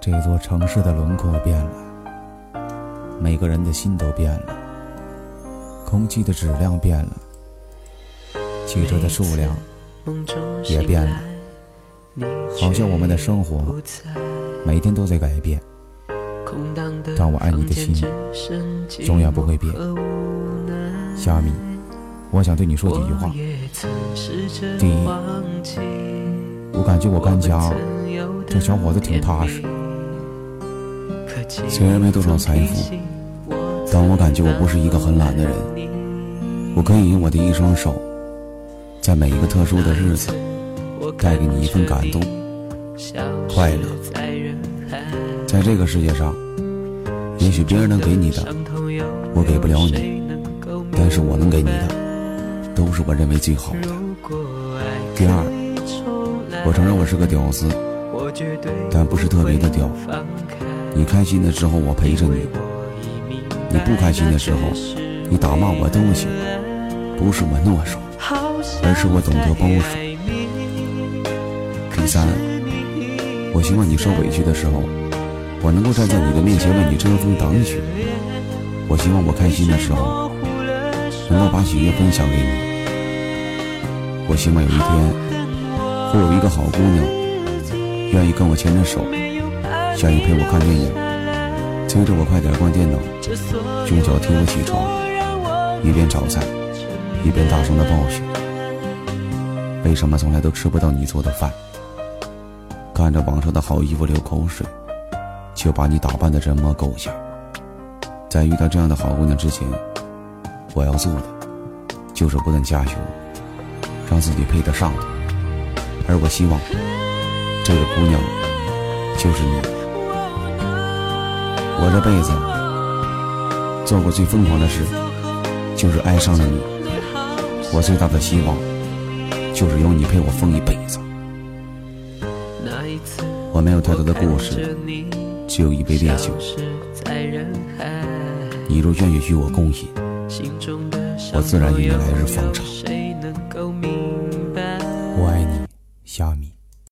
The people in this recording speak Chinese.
这座城市的轮廓变了，每个人的心都变了，空气的质量变了，汽车的数量也变了，好像我们的生活每天都在改变，但我爱你的心永远不会变。虾米，我想对你说几句话。第一，我感觉我干家这小伙子挺踏实。虽然没多少财富，但我感觉我不是一个很懒的人。我可以用我的一双手，在每一个特殊的日子，带给你一份感动、快乐。在这个世界上，也许别人能给你的，我给不了你，但是我能给你的，都是我认为最好的。第二，我承认我是个屌丝，但不是特别的屌。你开心的时候我陪着你，你不开心的时候，你打骂我都行，不是我懦弱，而是我懂得包容。第三，我希望你受委屈的时候，我能够站在你的面前为你遮风挡雨。我希望我开心的时候，能够把喜悦分享给你。我希望有一天，会有一个好姑娘，愿意跟我牵着手。下雨陪我看电影，催着我快点关电脑，用脚踢我起床，一边炒菜，一边大声的抱怨：为什么从来都吃不到你做的饭？看着网上的好衣服流口水，就把你打扮的人模狗样。在遇到这样的好姑娘之前，我要做的就是不断加油，让自己配得上她。而我希望这个姑娘就是你。我这辈子做过最疯狂的事，就是爱上了你。我最大的希望，就是有你陪我疯一辈子。我没有太多的故事，只有一杯烈酒。你若愿意与我共饮，我自然与你来日方长。我爱你，夏米。